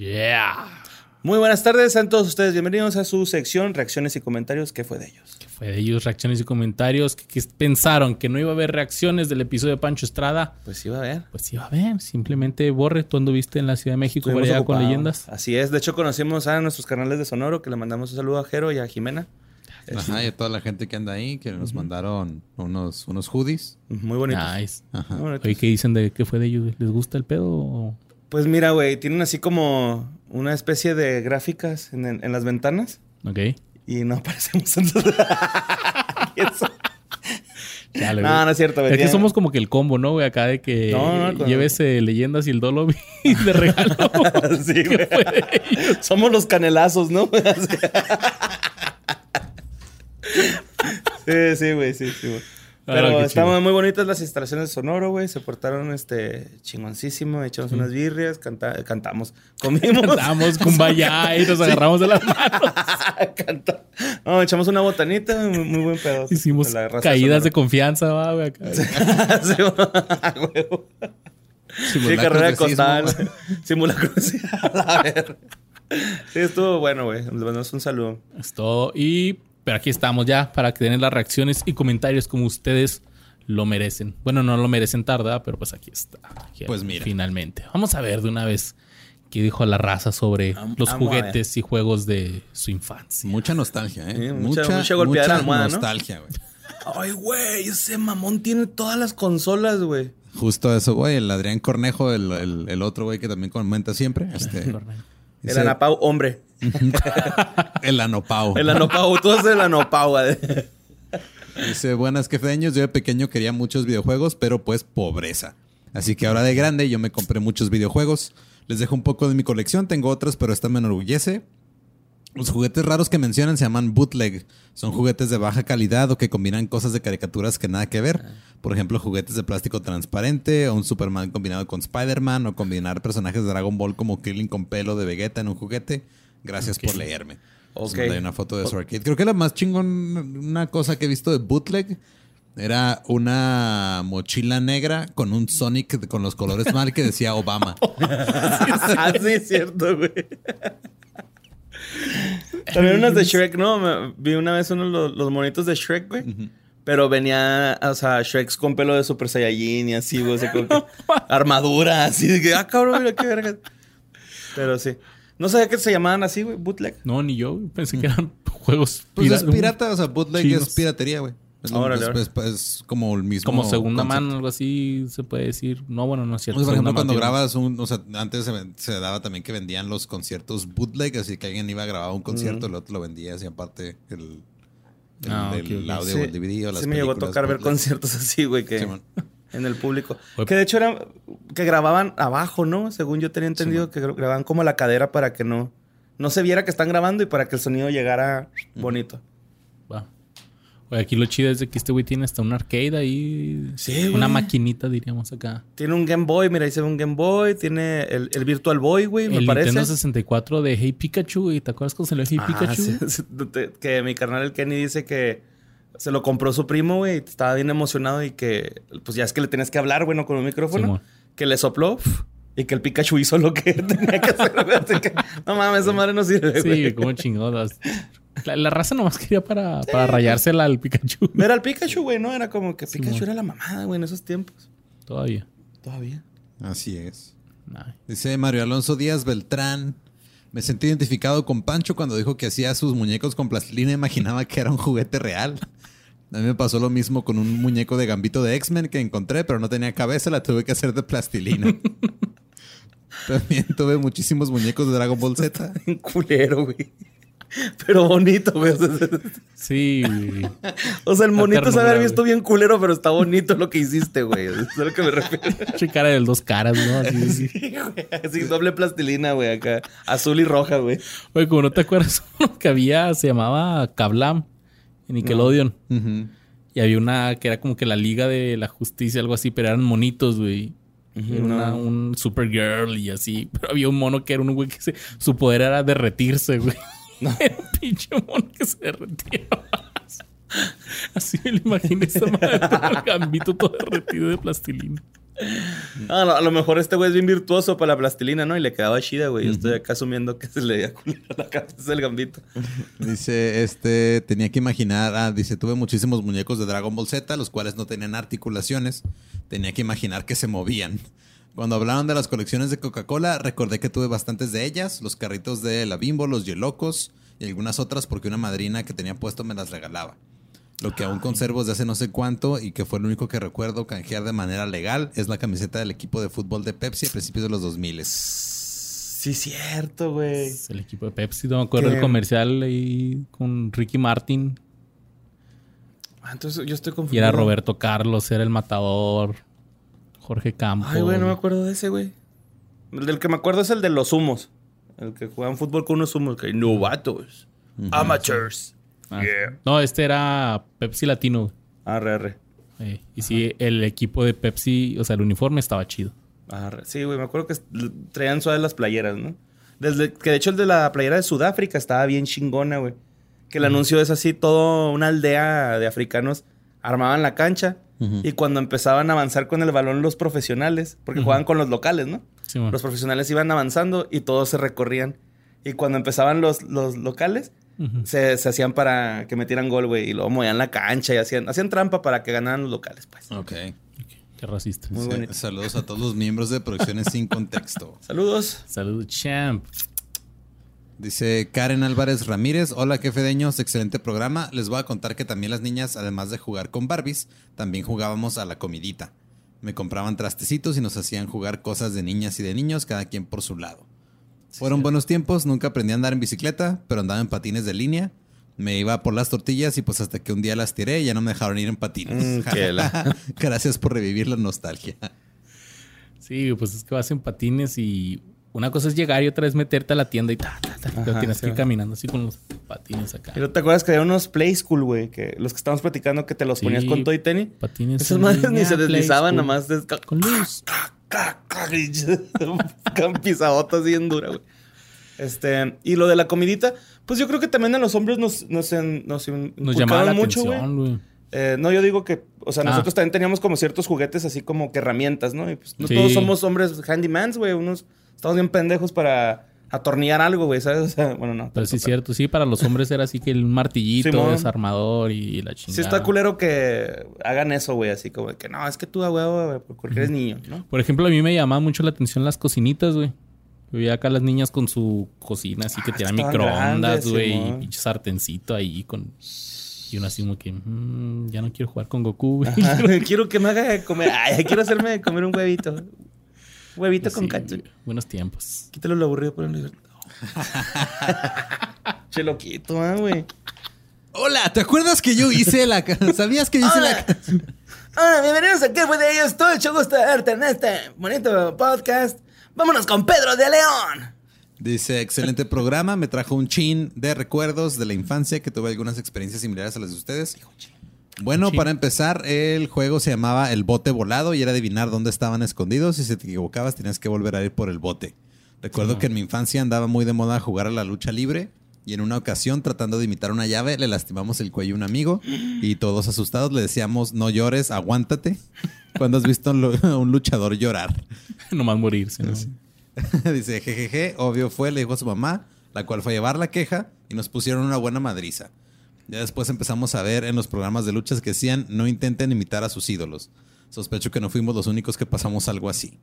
Yeah. Muy buenas tardes, a todos ustedes bienvenidos a su sección Reacciones y Comentarios. ¿Qué fue de ellos? ¿Qué fue de ellos? Reacciones y comentarios. ¿Qué, pensaron? ¿Que no iba a haber reacciones del episodio de Pancho Estrada? Pues iba a haber. Pues iba a haber. Simplemente borre. Tú anduviste en la Ciudad de México por allá con leyendas. Así es. De hecho, conocimos a nuestros canales de Sonoro, que le mandamos un saludo a Jero y a Jimena. Ajá, y a toda la gente que anda ahí, que nos mandaron unos, unos hoodies. Muy bonitos. Nice. Oye, ¿qué dicen de qué fue de ellos? ¿Les gusta el pedo? Pues mira, güey, tienen así como una especie de gráficas en, las ventanas. Ok. Y no aparecemos entonces. no, no es cierto, güey. Es que somos como que el combo, ¿no, güey? Acá de que lleves eh, leyendas y el dolo de regalo. sí, güey. Somos los canelazos, ¿no? sí, sí, güey, sí, sí, güey. Ah, Pero estaban muy bonitas las instalaciones de Sonoro, güey. Se portaron este chingoncísimo. Echamos unas birrias, cantamos, comimos. Cantamos kumbaya y nos agarramos de las manos. no, echamos una botanita, muy, buen pedo. Hicimos caídas de, confianza, va, güey. Sí, sí, carrera costal. Simulacro. a ver. Sí, estuvo bueno, güey. Les mandamos un saludo. Es todo. Y pero aquí estamos ya para que den las reacciones y comentarios como ustedes lo merecen. Bueno, no lo merecen tarda, pero pues aquí está. pues mira. Finalmente. Vamos a ver de una vez qué dijo la raza sobre los juguetes y juegos de su infancia. Mucha nostalgia, ¿eh? mucha, mucha, mucha, nostalgia, güey. Ay, güey, ese mamón tiene todas las consolas, güey. Justo eso, güey. El Adrián Cornejo, el, el, otro güey que también comenta siempre. Este, el Anapau, hombre. el Anopau. El Anopau, tú eres el Anopau. Dice, buenas quefeños, yo de pequeño quería muchos videojuegos, pero pues pobreza. Así que ahora de grande yo me compré muchos videojuegos. Les dejo un poco de mi colección, tengo otros, pero esta me enorgullece. Los juguetes raros que mencionan se llaman bootleg. Son juguetes de baja calidad o que combinan cosas de caricaturas que nada que ver. Por ejemplo, juguetes de plástico transparente o un Superman combinado con Spider-Man o combinar personajes de Dragon Ball como Krillin con pelo de Vegeta en un juguete. Gracias por leerme. Ok. Hay una foto de su arcade. Creo que la más chingón, una cosa que he visto de bootleg era una mochila negra con un Sonic con los colores mal que decía Obama. ah, sí, es cierto, güey. También unas de Shrek, ¿no? vi una vez uno de los, monitos de Shrek, güey. Pero venía, o sea, Shrek con pelo de Super Saiyajin y así, güey. armadura, así. De que, ah, cabrón, mira qué verga. Pero sí. No sabía que se llamaban así, güey, bootleg. No, ni yo. Pensé que eran juegos Pues es pirata, o sea, bootleg es piratería, güey. Es, como el mismo. Como segunda mano, algo así se puede decir. No, bueno, no es cierto. por ejemplo, cuando grabas un. O sea, antes se, daba también que vendían los conciertos bootleg, así que alguien iba a grabar un concierto, y el otro lo vendía, así aparte el. el, ah, audio o el DVD o las Sí, me llegó a tocar ver conciertos así, güey, que. En el público. Que de hecho era que grababan abajo, ¿no? Según yo tenía entendido que grababan como la cadera para que no, no se viera que están grabando y para que el sonido llegara bonito. Oye, aquí lo chido es de que este güey tiene hasta un arcade ahí. Sí, Una maquinita, diríamos acá. Tiene un Game Boy, mira, ahí se ve un Game Boy. Tiene el, Virtual Boy, güey, me parece. El Nintendo 64 de Hey Pikachu, ¿y te acuerdas cuando salió Hey ah, Pikachu? que mi carnal el Kenny dice que se lo compró su primo, güey, estaba bien emocionado y que, pues ya es que le tenías que hablar, bueno, con un micrófono. que le sopló y que el Pikachu hizo lo que tenía que hacer. no mames, esa madre no sirve, güey. Sí, como chingonas. La, raza nomás quería para, para rayársela al Pikachu. Era el Pikachu, güey, ¿no? Era como que Pikachu era la mamada, güey, en esos tiempos. Todavía. Todavía. Así es. Dice Mario Alonso Díaz Beltrán. Me sentí identificado con Pancho cuando dijo que hacía sus muñecos con plastilina. Imaginaba que era un juguete real. A mí me pasó lo mismo con un muñeco de gambito de X-Men que encontré, pero no tenía cabeza, la tuve que hacer de plastilina. También tuve muchísimos muñecos de Dragon Ball Z. Un culero, güey. Pero bonito, güey. Sí, O sea, el monito se había visto bien culero, pero está bonito lo que hiciste, güey. Eso es a lo que me refiero. Che cara de dos caras, ¿no? Así, sí, güey. Así, doble plastilina, güey, acá. Azul y roja, güey. Oye, como no te acuerdas, uno que había, se llamaba Kablam en Nickelodeon. Y había una que era como que la Liga de la Justicia, algo así, pero eran monitos, güey. Era un Supergirl y así. Pero había un mono que era un güey que se, su poder era derretirse, güey. Era un pinche mono que se derretía. Así me lo imaginé esa madre, todo el gambito todo derretido de plastilina. A lo mejor este güey es bien virtuoso para la plastilina, ¿no? Y le quedaba chida, güey. Yo estoy acá asumiendo que se le veía a la cabeza del gambito. Dice, este, tenía que imaginar, ah, dice, tuve muchísimos muñecos de Dragon Ball Z, los cuales no tenían articulaciones. Tenía que imaginar que se movían. Cuando hablaron de las colecciones de Coca-Cola, recordé que tuve bastantes de ellas, los carritos de la Bimbo, los Yelocos y algunas otras porque una madrina que tenía puesto me las regalaba. Lo que aún conservo desde hace no sé cuánto y que fue lo único que recuerdo canjear de manera legal es la camiseta del equipo de fútbol de Pepsi a principios de los 2000. Sí, cierto, güey. El equipo de Pepsi, no me acuerdo el comercial ahí con Ricky Martin. Ah, entonces yo estoy confundido. Y era Roberto Carlos, era el matador. Jorge Campos. Ay, güey, no me acuerdo de ese, güey. El del que me acuerdo es el de los humos. El que juegan fútbol con unos humos. Que novatos. Amateurs. Ah. No, este era Pepsi Latino. Arre, y sí, el equipo de Pepsi, o sea, el uniforme estaba chido. Arre. Sí, güey, me acuerdo que traían suaves las playeras, ¿no? Desde que de hecho el de la playera de Sudáfrica estaba bien chingona, güey. Que el anuncio es así, todo una aldea de africanos armaban la cancha y cuando empezaban a avanzar con el balón los profesionales, porque jugaban con los locales, ¿no? los profesionales iban avanzando y todos se recorrían. Y cuando empezaban los, los locales, se, hacían para que metieran gol, güey. Y luego movían la cancha y hacían, hacían trampa para que ganaran los locales, pues. Ok. Qué racista. saludos a todos los miembros de Producciones Sin Contexto. Saludos. Saludos, champ. Dice Karen Álvarez Ramírez, hola qué fedeños, excelente programa. Les voy a contar que también las niñas, además de jugar con Barbies, también jugábamos a la comidita. Me compraban trastecitos y nos hacían jugar cosas de niñas y de niños, cada quien por su lado. Fueron buenos tiempos, nunca aprendí a andar en bicicleta, pero andaba en patines de línea. Me iba por las tortillas y pues hasta que un día las tiré y ya no me dejaron ir en patines. Mm, Gracias por revivir la nostalgia. Sí, pues es que vas en patines y una cosa es llegar y otra es meterte a la tienda y ta, tienes que ir caminando así con los patines acá. Pero te acuerdas que había unos Play School, güey, que los que estábamos platicando que te los ponías con todo y tenis. Patines. Esas madres ni se deslizaban nomás. Con luz. Con pisabotas bien dura, güey. Este, y lo de la comidita, pues yo creo que también a los hombres nos, nos, nos, mucho, güey. Eh, no, yo digo que, o sea, ah. nosotros también teníamos como ciertos juguetes así como que herramientas, ¿no? Y pues no todos somos hombres handymans, güey. Unos Estamos bien pendejos para atornillar algo, güey, ¿sabes? O sea, bueno, no. Pero sí es cierto, sí, para los hombres era así que el martillito, desarmador y la chingada. Sí está culero que hagan eso, güey, así como que no, es que tú a huevo, porque eres niño, ¿no? Por ejemplo, a mí me llamaba mucho la atención las cocinitas, güey. Veía acá las niñas con su cocina, así que ah, tienen microondas, güey, y pinche sartencito ahí con... Y uno así como que, mm, ya no quiero jugar con Goku, güey. quiero que me haga comer, ay, quiero hacerme comer un huevito. Huevito con sí, Buenos tiempos. Quítalo lo aburrido por el Che loquito, ¿eh, güey? Hola, ¿te acuerdas que yo hice la... ¿Sabías que hice la... Hola, bienvenidos a ¿Qué fue de ellos? Todo gusto de verte en este bonito podcast. Vámonos con Pedro de León. Dice, excelente programa, me trajo un chin de recuerdos de la infancia que tuve algunas experiencias similares a las de ustedes. Bueno, para empezar, el juego se llamaba El Bote Volado y era adivinar dónde estaban escondidos. Si se te equivocabas, tenías que volver a ir por el bote. Recuerdo que en mi infancia andaba muy de moda jugar a la lucha libre y en una ocasión, tratando de imitar una llave, le lastimamos el cuello a un amigo y todos asustados le decíamos, no llores, aguántate. Cuando has visto a un luchador llorar? Nomás morirse, ¿no? Dice, jejeje, obvio fue, le dijo a su mamá, la cual fue a llevar la queja y nos pusieron una buena madriza. Ya después empezamos a ver en los programas de luchas que decían no intenten imitar a sus ídolos. Sospecho que no fuimos los únicos que pasamos algo así.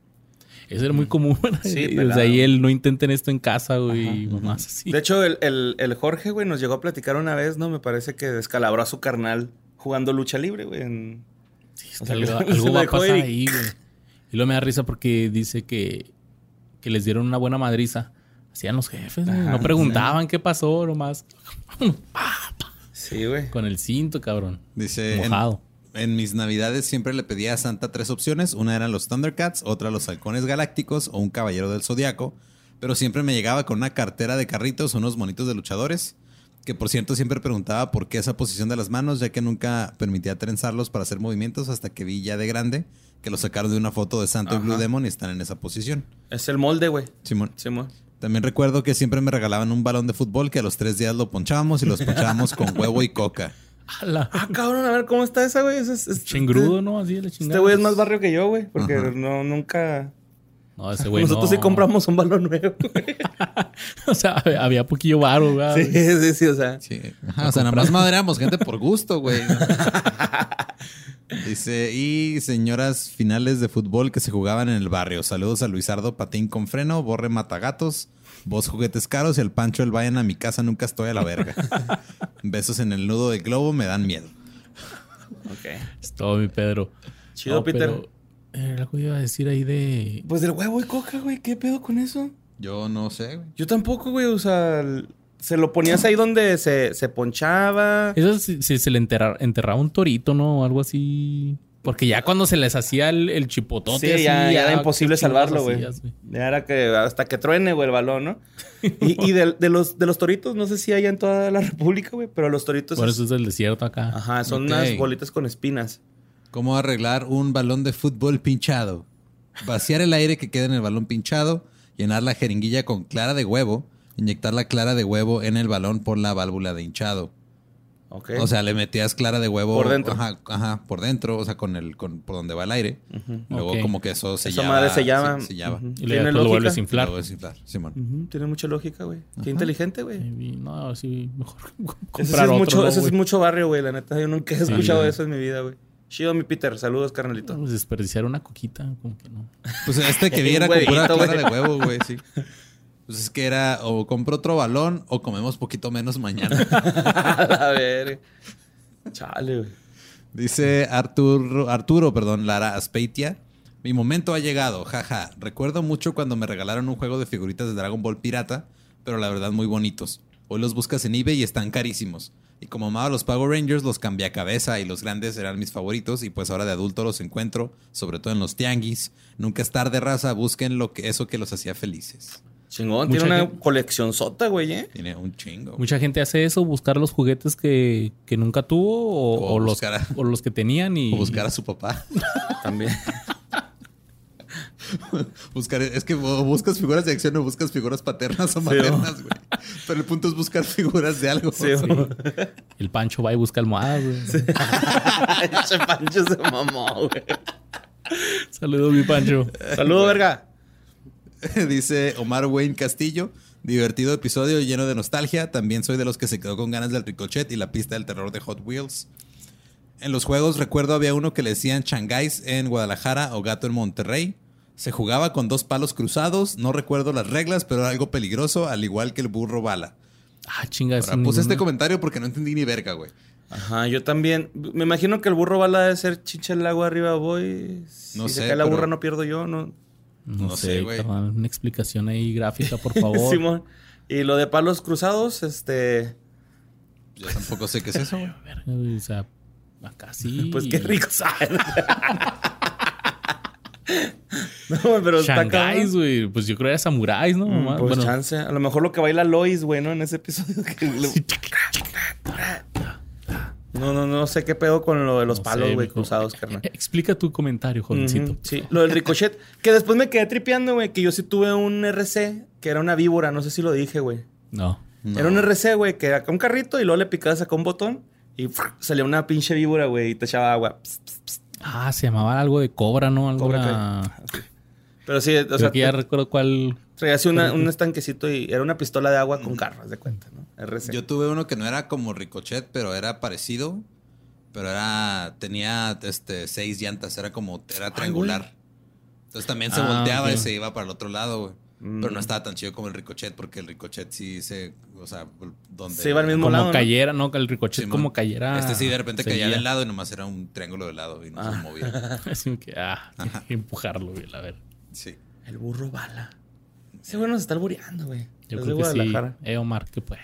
Eso era muy común. Sí, o sea, ahí él no intenten esto en casa, güey, más así. De hecho, el, Jorge, güey, nos llegó a platicar una vez, ¿no? Me parece que descalabró a su carnal jugando lucha libre, güey. Sí, algo, va a pasar ahí, güey. Y luego me da risa porque dice que, que les dieron una buena madriza. Hacían los jefes, No preguntaban qué pasó, nomás. Sí, güey. Con el cinto, cabrón. Dice. Mojado. En, mis navidades siempre le pedía a Santa tres opciones. Una eran los Thundercats, otra los Halcones Galácticos o un Caballero del Zodiaco. Pero siempre me llegaba con una cartera de carritos o unos monitos de luchadores. Que por cierto siempre preguntaba por qué esa posición de las manos, ya que nunca permitía trenzarlos para hacer movimientos hasta que vi ya de grande que los sacaron de una foto de Santo y Blue Demon y están en esa posición. Es el molde, güey. Simón. Simón. También recuerdo que siempre me regalaban un balón de fútbol que a los tres días lo ponchábamos y los ponchábamos con huevo y coca. Ah, cabrón, a ver cómo está esa, güey. Es, es, Chingrudo, ¿no? Así la chingada. Este güey es más barrio que yo, güey. Porque no, nunca. No, ese güey Nosotros sí compramos un balón nuevo, güey. o sea, había poquillo varo, güey. Sí, sí, sí, o sea. Sí. o sea, nada más madreamos gente por gusto, güey. Dice, y señoras finales de fútbol que se jugaban en el barrio. Saludos a Luisardo Patín con freno, Borre Matagatos, Vos juguetes caros y el Pancho el vayan a mi casa, nunca estoy a la verga. Besos en el nudo de globo me dan miedo. Ok. Es todo mi Pedro. Chido, Peter. Algo iba a decir ahí de. Pues del huevo y coca, güey. ¿Qué pedo con eso? Yo no sé, güey. Yo tampoco, güey. O sea, se lo ponías ahí donde se, se ponchaba. Eso si, se le enterraba un torito, ¿no? O algo así. Porque ya cuando se les hacía el, el chipotote. Sí, ya, era imposible salvarlo, güey. Ya era que hasta que truene, güey, el balón, ¿no? y, y de, de, los, de los toritos, no sé si hay en toda la República, güey, pero los toritos. Por eso es del desierto acá. Ajá, son unas bolitas con espinas. ¿Cómo arreglar un balón de fútbol pinchado? Vaciar el aire que queda en el balón pinchado, llenar la jeringuilla con clara de huevo, inyectar la clara de huevo en el balón por la válvula de hinchado. O sea, le metías clara de huevo. Por dentro. Ajá, ajá por dentro, o sea, con el, con, por donde va el aire. Luego como que eso sellaba. Esa madre sellaba. sellaba. Y luego lo vuelves a inflar. Simón. Tiene mucha lógica, güey. Qué inteligente, güey. No, sí, mejor comprar ese es mucho, Ese es mucho barrio, güey. La neta, yo nunca he escuchado eso en mi vida, güey. Chido, mi Peter. Saludos, carnalito. Pues desperdiciar una coquita, como que no. Pues este que viera con pura clara de huevo, güey, sí. Pues es que era o compro otro balón o comemos poquito menos mañana. a ver. Chale, güey. Dice Arturo, Arturo, perdón, Lara Aspeitia. Mi momento ha llegado, jaja. Recuerdo mucho cuando me regalaron un juego de figuritas de Dragon Ball Pirata, pero la verdad muy bonitos. Hoy los buscas en eBay y están carísimos. Y como amaba los Power Rangers, los cambié a cabeza y los grandes eran mis favoritos. Y pues ahora de adulto los encuentro, sobre todo en los tianguis. Nunca es tarde, raza, busquen lo que, eso que los hacía felices. Chingón, tiene una colección sota, güey, ¿eh? Tiene un chingo. Mucha gente hace eso, buscar los juguetes que, nunca tuvo o, los, o los que tenían y... O buscar a su papá. También. buscar, es que buscas figuras de acción o buscas figuras paternas o maternas, güey. Pero el punto es buscar figuras de algo. Sí, El Pancho va y busca almohadas, güey. Ese Pancho se mamó, güey. Saludos, mi Pancho. Saludos, verga. Dice Omar Wayne Castillo. Divertido episodio lleno de nostalgia. También soy de los que se quedó con ganas del ricochet y la pista del terror de Hot Wheels. En los juegos recuerdo había uno que le decían Shanghais en Guadalajara o Gato en Monterrey. Se jugaba con dos palos cruzados. No recuerdo las reglas, pero era algo peligroso, al igual que el burro bala. Ah, chinga. Puse este comentario porque no entendí ni verga, güey. Ajá, yo también. Me imagino que el burro bala debe ser chicha el agua arriba voy. No si sé. Se cae la burra no pierdo yo, no. No, sé, güey. Una explicación ahí gráfica, por favor. Simón. Y lo de palos cruzados, este. Yo tampoco sé qué es eso, güey. O sea, acá sí. Pues qué rico sabe. no, pero Shanghais, güey. Pues yo creo que era samuráis, ¿no? Mm, pues bueno. chance. A lo mejor lo que baila Lois, güey, ¿no? En ese episodio. Que no, no, no sé qué pedo con lo de los palos, güey, cruzados, carnal. Explica tu comentario, jovencito. sí, lo del ricochet. que después me quedé tripeando, güey, que yo sí tuve un RC, que era una víbora, no sé si lo dije, güey. No. Era un RC, güey, que era un carrito y luego le picabas acá un botón y salía una pinche víbora, güey, y te echaba agua. Ah, se llamaba algo de cobra, ¿no? Algo cobra Pero sí, o sea. Que ya recuerdo cuál. Traía así un estanquecito y era una pistola de agua con carros, de cuenta, ¿no? Yo tuve uno que no era como Ricochet, pero era parecido. Pero era. Tenía este seis llantas, era como. Era triangular. Entonces también se ah, volteaba y se iba para el otro lado, güey. Pero no mm. estaba tan chido como el Ricochet, porque el Ricochet sí se. O sea, donde. Se iba al mismo como lado. Como cayera, ¿no? El Ricochet como cayera. Este sí, de repente caía del lado y nomás era un triángulo de lado y no se ah. movía. Así que, ah, que empujarlo, güey, a ver. Sí. El burro bala. Ese güey nos está albureando, güey. Yo creo que sí. Eh, Omar, ¿qué pues?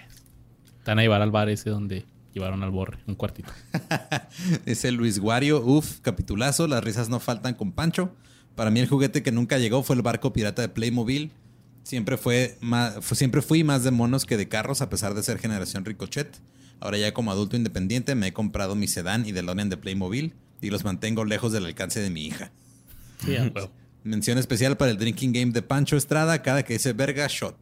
Están a llevar al bar ese donde llevaron al borre, un cuartito. es el Luis Guario, uf, capitulazo, las risas no faltan con Pancho. Para mí el juguete que nunca llegó fue el barco pirata de Playmobil. Siempre, fue más, siempre fui más de monos que de carros a pesar de ser generación Ricochet. Ahora ya como adulto independiente me he comprado mi sedán y DeLorean de Playmobil y los mantengo lejos del alcance de mi hija. Mención especial para el drinking game de Pancho Estrada cada que dice verga shot.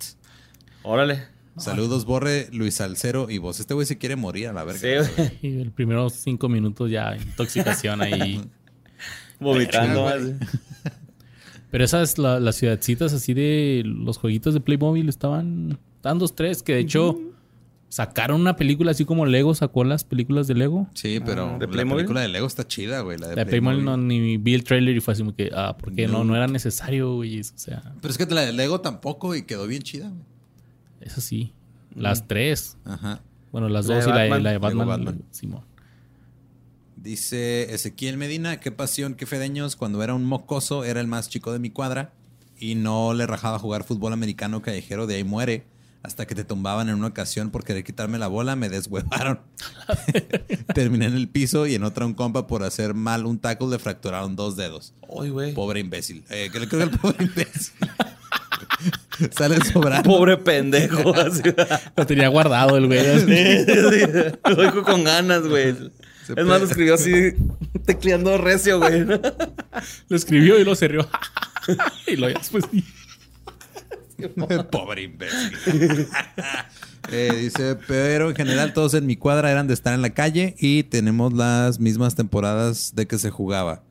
Órale. Saludos, Borre, Luis Alcero y vos. Este güey se quiere morir a la verga. Sí, güey. Y el primeros cinco minutos ya intoxicación ahí. Vomitando. Pero esas, la- las ciudadcitas así de los jueguitos de Playmobil estaban dando tres, que de hecho sacaron una película así como Lego sacó las películas de Lego. Sí, pero Ah, ¿de la Playmobil? película de Lego está chida, güey. La de, La de Playmobil no, ni vi el trailer y fue así como que, ah, porque no, no era necesario, güey. O sea, Pero es que la de Lego tampoco y quedó bien chida, güey. eso sí. Las tres. Ajá. Bueno, las La dos y la de, Lego Batman. Batman. Simón. Dice Ezequiel Medina, qué pasión, qué fedeños. Cuando era un mocoso era el más chico de mi cuadra y no le rajaba jugar fútbol americano callejero, de ahí muere. Hasta que te tumbaban en una ocasión por querer quitarme la bola, me deshuevaron. Terminé en el piso y en otra un compa por hacer mal un tackle le fracturaron dos dedos. Pobre imbécil. Eh, que le creo que el pobre imbécil. Sale sobrando. Pobre pendejo. Lo tenía guardado el güey. así. Sí, sí, sí. Lo dijo con ganas, güey. Se Es más, lo escribió así, tecleando recio, güey. Lo escribió y lo cerró. y lo ya después. Pobre imbécil. Eh, dice, pero en general todos en mi cuadra eran de estar en la calle y tenemos las mismas temporadas de que se jugaba.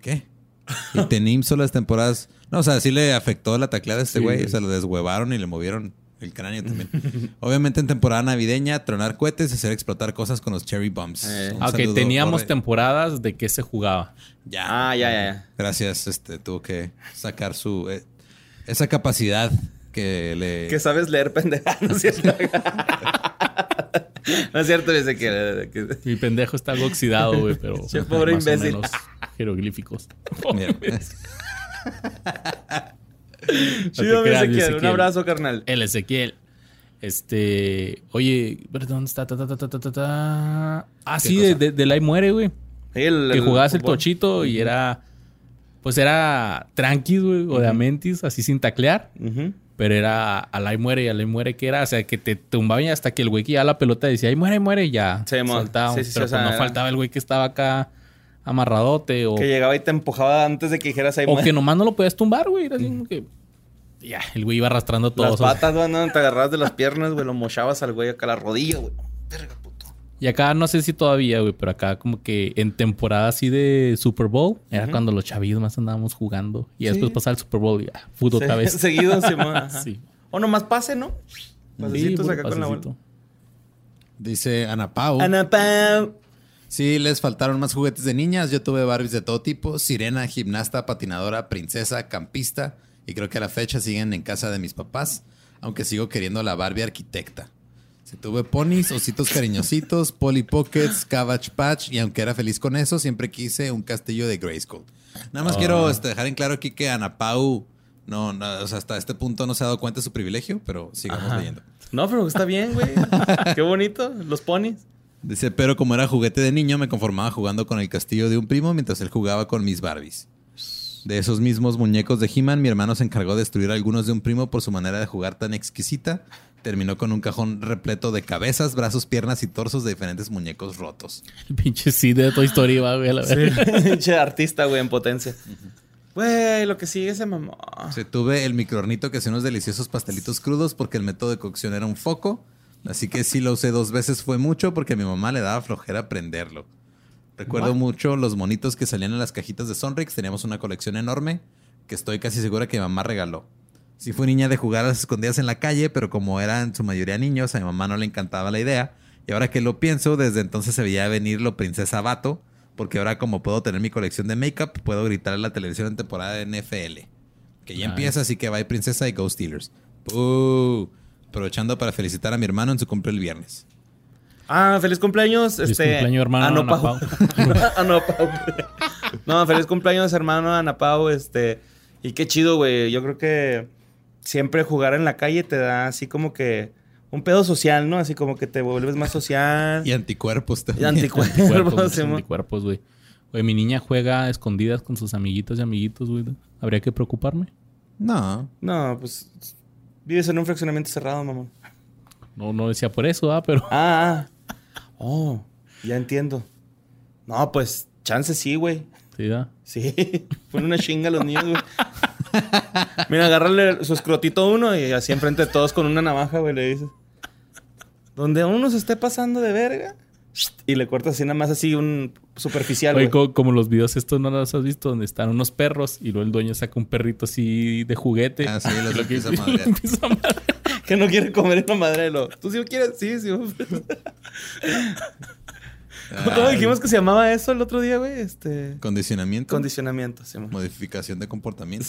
¿Qué? Y tenim solo las temporadas... No, o sea, sí le afectó la tacleada a este Sí, güey. güey. O sea, lo deshuevaron y le movieron el cráneo también. Obviamente en temporada navideña, tronar cohetes y hacer explotar cosas con los cherry bombs. Eh. Ah, ok, saludo, teníamos temporadas de que se jugaba. Ya. Ah, ya, ya, ya. Gracias, este, tuvo que sacar su... eh, esa capacidad que le... Que sabes leer pendeja, ¿no es cierto? no es cierto, dice que... que- Mi pendejo está algo oxidado, güey, pero. Che, pobre más o imbécil. menos jeroglíficos. Mira. Chido, creas, Ezequiel. Un abrazo, carnal. El Ezequiel. Este. Oye, ¿dónde está? Ta, ta, ta. Ah, sí, de, de, de Lai muere, güey. Sí, el- Que jugabas el tochito y era. Pues era tranqui, güey, o de Amentis, así sin taclear. Pero era Alay muere y Alay muere, que era, o sea, que te tumbaban y hasta que el güey que ya la pelota decía, ay, muere, muere, y ya. Saltaba. Sí, Pero o sea, pues no era- faltaba el güey que estaba acá amarradote o, Que llegaba y te empujaba antes de que dijeras ahí o que nomás no lo podías tumbar, güey. Era así como que. Ya, el güey iba arrastrando todo. Las o sea, patas, güey, no, te agarrabas de las piernas, güey, lo mochabas al güey acá a la rodilla, güey. Verga, puto. Y acá no sé si todavía, güey, pero acá como que en temporada así de Super Bowl era cuando los chavillos más andábamos jugando. Y después pasaba el Super Bowl y ah, fútbol Se- otra vez. Seguido, Simón. Sí. O nomás pase, ¿no? Pasecitos Sí, acá con la bola. pasecito. Dice Ana Pau. Ana Pau. Sí, les faltaron más juguetes de niñas. Yo tuve Barbies de todo tipo. Sirena, gimnasta, patinadora, princesa, campista. Y creo que a la fecha siguen en casa de mis papás. Aunque sigo queriendo la Barbie arquitecta. Sí, tuve ponis, ositos cariñositos, Polly Pockets, Cabbage Patch. Y aunque era feliz con eso, siempre quise un castillo de Grayskull. Nada más quiero este, dejar en claro aquí que Ana Pau... No, no, o sea, hasta este punto no se ha dado cuenta de su privilegio, pero sigamos Ajá. leyendo. No, pero está bien, güey. Qué bonito. Los ponis. Dice, pero como era juguete de niño, me conformaba jugando con el castillo de un primo mientras él jugaba con mis Barbies. De esos mismos muñecos de He-Man, mi hermano se encargó de destruir algunos de un primo por su manera de jugar tan exquisita. Terminó con un cajón repleto de cabezas, brazos, piernas y torsos de diferentes muñecos rotos. El pinche sí de Toy Story va, güey, a la verga. Pinche artista, güey, en potencia. Güey, lo que sigue se mamó. Se tuve el microornito que hacía unos deliciosos pastelitos crudos porque el método de cocción era un foco. Así que si lo usé dos veces fue mucho porque a mi mamá le daba flojera prenderlo. Recuerdo What? mucho los monitos que salían en las cajitas de Sonrix. Teníamos una colección enorme que estoy casi segura que mi mamá regaló. Sí fui niña de jugar a las escondidas en la calle, pero como eran su mayoría niños, a mi mamá no le encantaba la idea. Y ahora que lo pienso, desde entonces se veía venir lo princesa Bato, porque ahora como puedo tener mi colección de make-up, puedo gritar en la televisión en temporada de NFL. Que ya Nice. empieza, así que bye princesa y go Steelers. ¡Puh! Aprovechando para felicitar a mi hermano en su cumple el viernes. Ah, feliz cumpleaños. Feliz este, cumpleaños, hermano, Ana Pau. Ana Pau. No, feliz cumpleaños, hermano Ana Pau. Este, y qué chido, güey. Yo creo que siempre jugar en la calle te da así como que un pedo social, ¿no? Así como que te vuelves más social. Y anticuerpos Y también. anticuerpos. Anticuerpos, Simón. anticuerpos, güey. Oye, mi niña juega a escondidas con sus amiguitos y amiguitos, güey. ¿Habría que preocuparme? No. No, pues vives en un fraccionamiento cerrado, mamá. No, no decía por eso, ah, pero... Ah, ah. Oh, ya entiendo. No, pues chance sí, güey. Sí, ¿verdad? Sí, pon una chinga los niños, güey. Mira, agárrale su escrotito a uno y así enfrente de todos con una navaja, güey, le dices. Donde uno se esté pasando de verga. Y le cortas así nada más así un superficial, Oye, como, los videos estos no los has visto, donde están unos perros y luego el dueño saca un perrito así de juguete. Ah, sí, los lo que- empieza empieza a madrear. Que no quiere comer la madre de lo. ¿Tú sí quieres? Sí, sí. ¿Cómo dijimos que se llamaba eso el otro día, güey? Este... Condicionamiento. Condicionamiento, sí, man. Modificación de comportamiento.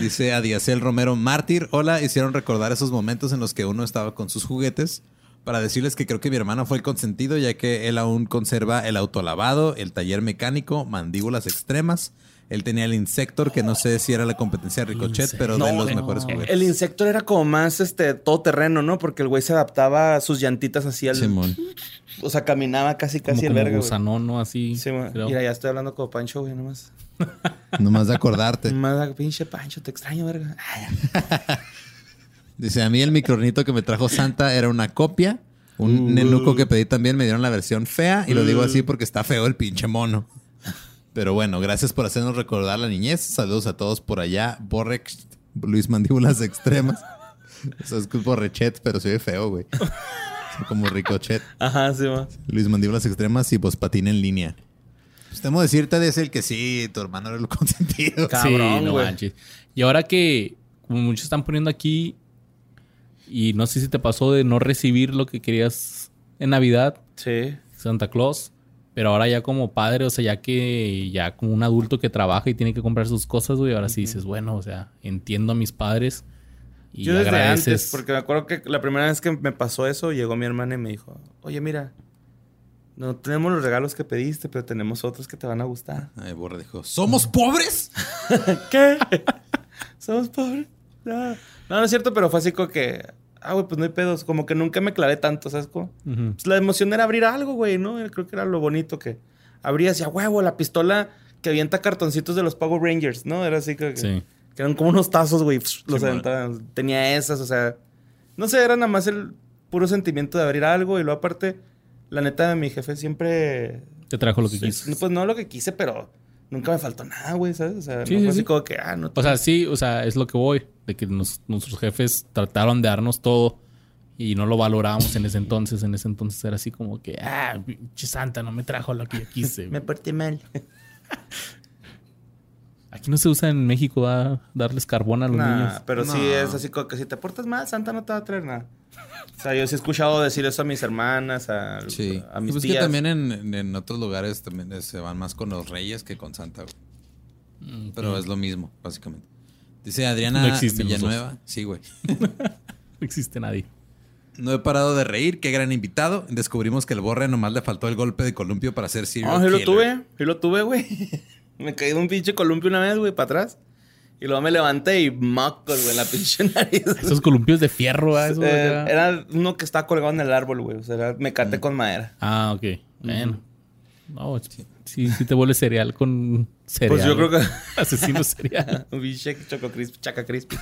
Dice Adiacel Romero Mártir. Hola, hicieron recordar esos momentos en los que uno estaba con sus juguetes. Para decirles que creo que mi hermano fue el consentido, ya que él aún conserva el autolavado, el taller mecánico, mandíbulas extremas. Él tenía el Insector, que no sé si era la competencia de Ricochet, pero de No, los mejores juguetes. El Insector era como más este todoterreno, ¿no? Porque el güey se adaptaba a sus llantitas así al. Simón. O sea, caminaba casi Como, casi el como verga. güey. gusanón, ¿no? Así. Sí. Mira, ya estoy hablando como Pancho, güey, nomás. Nomás de acordarte. Más pinche Pancho, te extraño, verga. Dice, a mí el micronito que me trajo Santa era una copia. Un nenuco que pedí también me dieron la versión fea. Y lo digo así porque está feo el pinche mono. Pero bueno, gracias por hacernos recordar la niñez. Saludos a todos por allá. Borrex, Luis Mandíbulas Extremas. Eso es que es Borrechet, pero se ve feo, güey. Como Ricochet. Ajá, sí, man. Luis Mandíbulas Extremas y vos patina en línea. Pues temo decirte es el que sí, tu hermano era el consentido. Cabrón, sí, no güey. manches. Y ahora que, como muchos están poniendo aquí, y no sé si te pasó de no recibir lo que querías en Navidad, Sí. Santa Claus, pero ahora ya como padre, o sea, ya que ya como un adulto que trabaja y tiene que comprar sus cosas, güey, ahora sí dices, bueno, o sea, entiendo a mis padres y Yo desde agradeces. antes, porque me acuerdo que la primera vez que me pasó eso, llegó mi hermana y me dijo, oye, mira, no tenemos los regalos que pediste, pero tenemos otros que te van a gustar. Ay, Borre dijo, ¿somos pobres? ¿Qué? ¿Somos pobres? No. no, no es cierto, pero fue así como que, ah, güey, pues no hay pedos. Como que nunca me clavé tanto, ¿sabes cómo? Pues la emoción era abrir algo, güey, ¿no? Creo que era lo bonito que abrías y a huevo, la pistola que avienta cartoncitos de los Power Rangers, ¿no? Era así que, Sí. que eran como unos tazos, güey, los man. aventaban. Tenía esas, o sea, no sé, era nada más el puro sentimiento de abrir algo y luego aparte, la neta, mi jefe siempre... Te trajo lo que Sí, quisiste. Pues no lo que quise, pero nunca me faltó nada, güey, ¿sabes? O sea, Sí, no sí, fue así sí. como que, ah, no O sea, sí, o sea, es lo que voy, de que nos- nuestros jefes trataron de darnos todo y no lo valorábamos en ese entonces. En ese entonces era así como que, ah, pinche santa, no me trajo lo que yo quise. me porté mal. Aquí no se usa en México darles carbón a los Nah, niños. pero sí es así como que si te portas mal, Santa no te va a traer nada. O sea, yo sí he escuchado decir eso a mis hermanas, a, Sí. a mis pues tías. que también en, en- otros lugares también se van más con los reyes que con Santa. güey. Mm, Pero es lo mismo, básicamente. Dice Adriana No Villanueva. Sí, güey. No existe nadie. No he parado de reír. Qué gran invitado. Descubrimos que el borre nomás le faltó el golpe de columpio para ser serial No, sí lo killer. tuve, sí lo tuve, güey. me caí de un pinche columpio una vez, güey, para atrás. Y luego me levanté y mocos, güey, en la pinche nariz. Esos columpios de fierro, ¿ah? Eso Eh, era uno que estaba colgado en el árbol, güey. O sea, era mecate con madera. Ah, ok. Bueno. No, sí, sí te vuelves cereal con cereal. Pues yo creo que... Asesino serial. un pinche choco crispy, chaca crispy.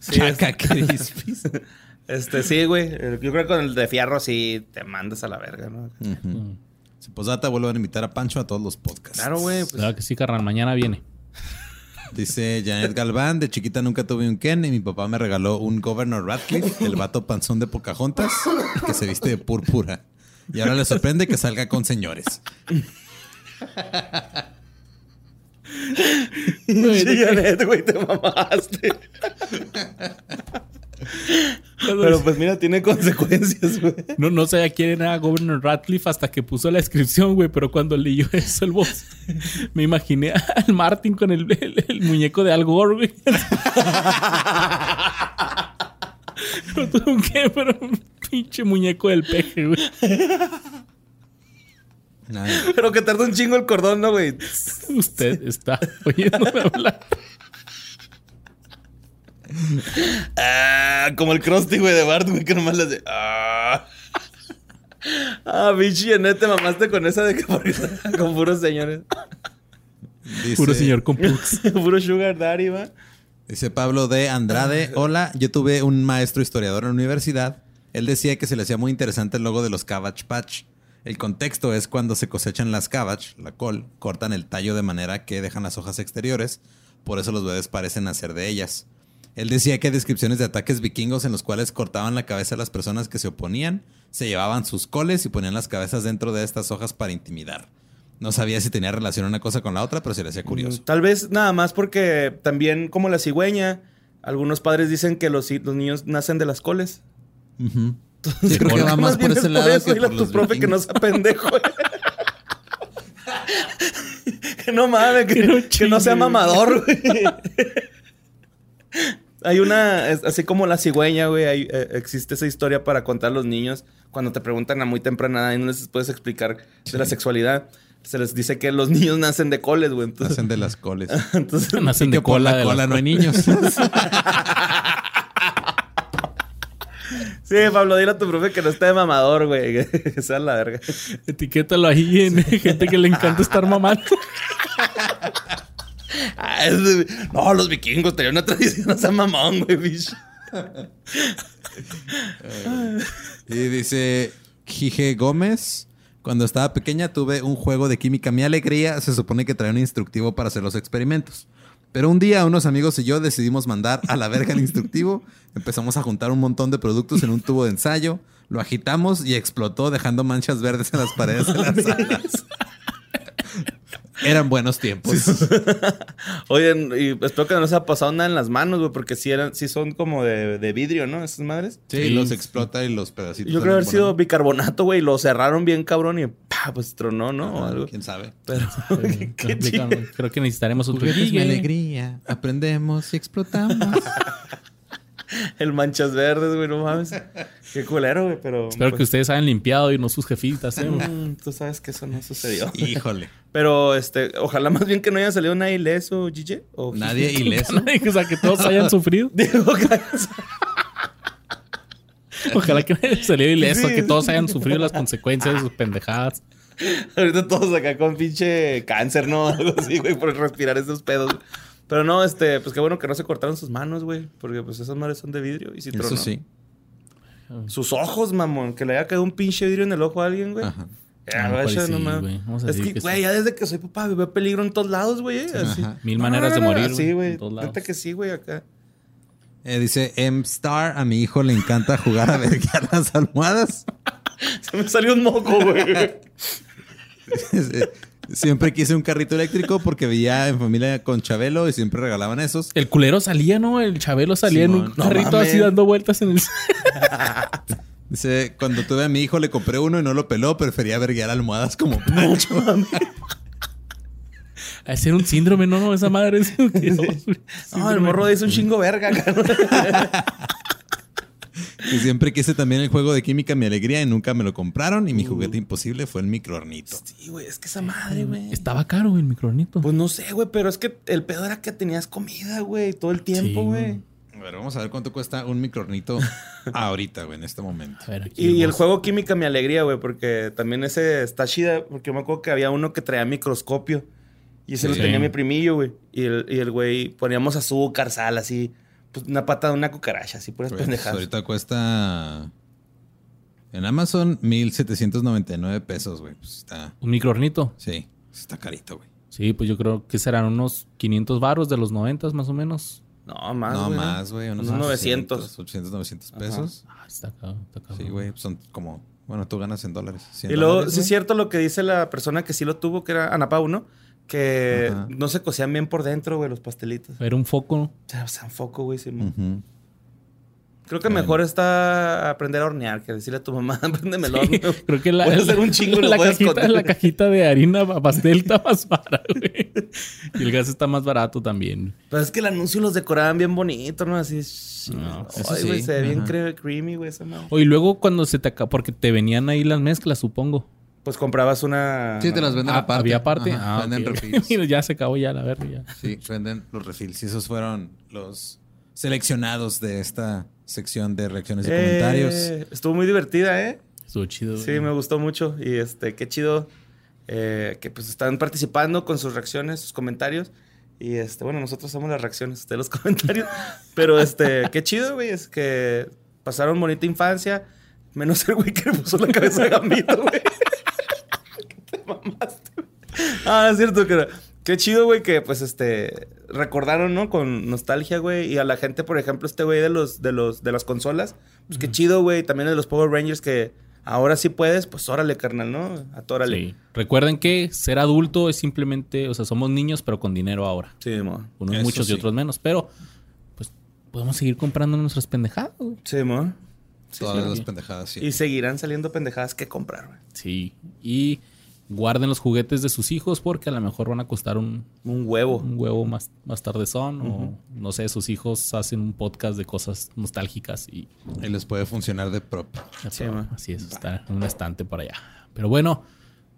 Sí, Chaca crispis. Este, sí, güey. Yo creo que con el de fierro sí te mandas a la verga, ¿no? Ujú. Si posdata, vuelvo a invitar a Pancho a todos los podcasts. Claro, güey. Pues, Claro que sí, carnal. Mañana viene. Dice Janet Galván, de chiquita nunca tuve un Ken y mi papá me regaló un Governor Radcliffe, el vato panzón de Pocahontas, que se viste de púrpura. Y ahora le sorprende que salga con señores. Sí, Janet, güey, te mamaste. Pero pues mira, tiene consecuencias, güey. No, no sabía quién era Governor Radcliffe hasta que puso la descripción, güey. Pero cuando leyó eso el voz, me imaginé al Martin con el, el- el muñeco de Al Gore, güey. No tuvo un qué, pero un pinche muñeco del peje, güey. Pero que tarda un chingo el cordón, ¿no, güey? Usted está oyéndome hablar. Ah, como el Krusty, güey, de Bart, güey, que nomás le hace. Ah, ah Janet, te mamaste con esa de que con puros señores. dice, Puro señor con pugs. Puro Sugar Daddy, va. Dice Pablo de Andrade, hola, yo tuve un maestro historiador en la universidad. Él decía que se le hacía muy interesante el logo de los Cabbage Patch. El contexto es cuando se cosechan las cabbage, la col, cortan el tallo de manera que dejan las hojas exteriores, por eso los bebés parecen nacer de ellas. Él decía que hay descripciones de ataques vikingos en los cuales cortaban la cabeza a las personas que se oponían, se llevaban sus coles y ponían las cabezas dentro de estas hojas para intimidar. No sabía si tenía relación una cosa con la otra, pero se le hacía curioso. Mm, Tal vez nada más porque también como la cigüeña, algunos padres dicen que los, los niños nacen de las coles. Ujú. Sí, creo que va más por ese es lado eso, que dile a por tu los profe que no sea pendejo. que no mames, que, Que no que no chingue, sea mamador, güey. Hay una, es- así como la cigüeña, güey, hay, eh, existe esa historia para contar a los niños cuando te preguntan a muy temprana edad y no les puedes explicar de la sexualidad. Se les dice que los niños nacen de coles, güey. Entonces, Nacen de las coles. entonces Nacen de cola. la cola no hay niños. sí, Pablo, dile a tu profe que no esté de mamador, güey. Que sea la verga. Etiquétalo ahí en gente que le encanta estar mamando. Ah, No, los vikingos tenían una tradición, o sea, mamón, güey, bicho. Y dice Jije Gómez. Cuando estaba pequeña tuve un juego de química. Mi alegría se supone que traía un instructivo para hacer los experimentos. Pero un día unos amigos y yo decidimos mandar a la verga el instructivo. Empezamos a juntar un montón de productos en un tubo de ensayo. Lo agitamos y explotó dejando manchas verdes en las paredes de las salas. Eran buenos tiempos. Oye, y espero que no les haya pasado nada en las manos, güey, porque sí, eran, sí son como de, de vidrio, ¿no? Esas madres. Sí, Sí. los explota y los pedacitos. Yo creo haber sido bicarbonato, güey, y lo cerraron bien cabrón y ¡pah! pues tronó, ¿no? O algo. ¿Quién sabe? Pero, Sí, qué. Creo que necesitaremos otro Juguetes mi alegría. Aprendemos y explotamos. El manchas verdes, güey, no mames. Qué culero, güey, pero. Espero que pues, ustedes hayan limpiado y no sus jefitas. ¿eh? mm, Tú sabes que eso no sucedió. Híjole. Pero, este, ojalá más bien que no haya salido nadie ileso, Gigi. O Nadie ileso. o sea, que todos hayan sufrido. Digo, que- Ojalá que no haya salido ileso, Sí. que todos hayan sufrido las consecuencias de sus pendejadas. Ahorita todos acá con pinche cáncer, ¿no? Algo así, güey, por respirar esos pedos. Pero no, este, pues qué bueno que no se cortaron sus manos, güey. Porque pues esas madres son de vidrio y si Eso tronó. sí. Sus ojos, mamón. Que le haya caído un pinche vidrio en el ojo a alguien, güey. Ajá. Ya, A lo mejor vaya, sí, no mames. Es que, güey, sí. ya desde que soy papá veo peligro en todos lados, güey. eh. Mil maneras de morir. Sí, güey. Neta que sí, güey, acá. Eh, dice M-Star, a mi hijo le encanta jugar a verguear las almohadas. Se me salió un moco, güey. Siempre quise un carrito eléctrico porque veía en familia con Chabelo y siempre regalaban esos. El culero salía, ¿no? El Chabelo salía en un. No carrito mames. así dando vueltas en el... Dice, cuando tuve a mi hijo le compré uno y no lo peló, prefería verguear almohadas como Pancho. A ser un síndrome, ¿no? no esa madre es... No, el morro dice un chingo verga, Y siempre quise también el juego de química Mi Alegría y nunca me lo compraron. Y mi juguete imposible fue el microornito. Sí, güey, es que esa madre, güey. Estaba caro el micronito. Pues no sé, güey, pero es que el pedo era que tenías comida, güey, todo el tiempo, Sí, güey. A ver, vamos a ver cuánto cuesta un microornito ahorita, güey, en este momento. A ver, aquí Y, y el juego Química mi alegría, güey, porque también ese está chida, porque yo me acuerdo que había uno que traía microscopio. Y ese Sí. lo tenía mi primillo, güey. Y el, y el güey poníamos azúcar, sal, así. Pues una pata de una cucaracha, así, puras Pues, pendejadas. ahorita cuesta en Amazon 1799 pesos, güey. Pues está, Un microornito. sí, está carito, güey. Sí, pues yo creo que serán unos 500 varos de los 90 más o menos. No, más, no güey. más, güey, unos Unos 900, 800, 900 pesos. Ah, está caro, está caro. Sí, güey, son como, bueno, tú ganas en dólares. 100 Y luego, dólares, sí es cierto lo que dice la persona que sí lo tuvo, que era Ana Pau, ¿no? Que Ajá. no se cocían bien por dentro, güey, los pastelitos. Era un foco. O sea, o sea, un foco, güey. sí. Creo que Bueno. mejor está aprender a hornear que decirle a tu mamá, préndeme el horno. Creo que la, un chingo la, puedes cajita, la cajita de harina pa- pastel está más barata, güey. Y el gas está más barato también. Pero es que el anuncio los decoraban bien bonito, ¿no? Así. No, eso güey, se ve bien creamy, güey, esa. O y luego cuando se te acaba, porque te venían ahí las mezclas, supongo. Pues comprabas una. Sí, te las venden Ah, aparte. ¿Había aparte? Ajá, ah, venden ok. refills. Ya se acabó ya la verga ya. Sí, venden los refills. Y esos fueron los seleccionados de esta sección de reacciones y Eh, comentarios. Estuvo muy divertida, ¿eh? Estuvo chido. Sí, me gustó mucho. Y este, qué chido eh, que pues están participando con sus reacciones, sus comentarios. Y este, bueno, nosotros somos las reacciones de los comentarios. Pero este, qué chido, güey. Es que pasaron bonita infancia. Menos el güey que le puso la cabeza a Gambito, güey. Mamaste. Ah, es cierto que... Qué chido, güey, que pues este recordaron, ¿no? Con nostalgia, güey, y a la gente, por ejemplo, este güey de los de los de las consolas, pues qué chido, güey, también de los Power Rangers que ahora sí puedes, pues órale, carnal, ¿no? Atórale. Sí. Recuerden que ser adulto es simplemente, o sea, somos niños pero con dinero ahora. Sí, mo. Unos muchos y otros menos, pero pues podemos seguir comprando nuestras pendejadas. Güey. Sí, mo. Todas las pendejadas, sí. Y seguirán saliendo pendejadas que comprar, güey. Sí. Y guarden los juguetes de sus hijos porque a lo mejor van a costar un, un huevo. Un huevo más, más tarde son. O no sé, sus hijos hacen un podcast de cosas nostálgicas y. Y les puede funcionar de prop. Sí, así es, está en un estante por allá. Pero bueno,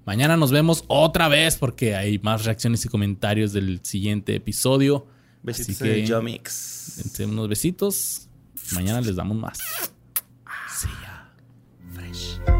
mañana nos vemos otra vez porque hay más reacciones y comentarios del siguiente episodio. Besitos así que, de Jomix. unos besitos. Mañana les damos más. See ya. Fresh.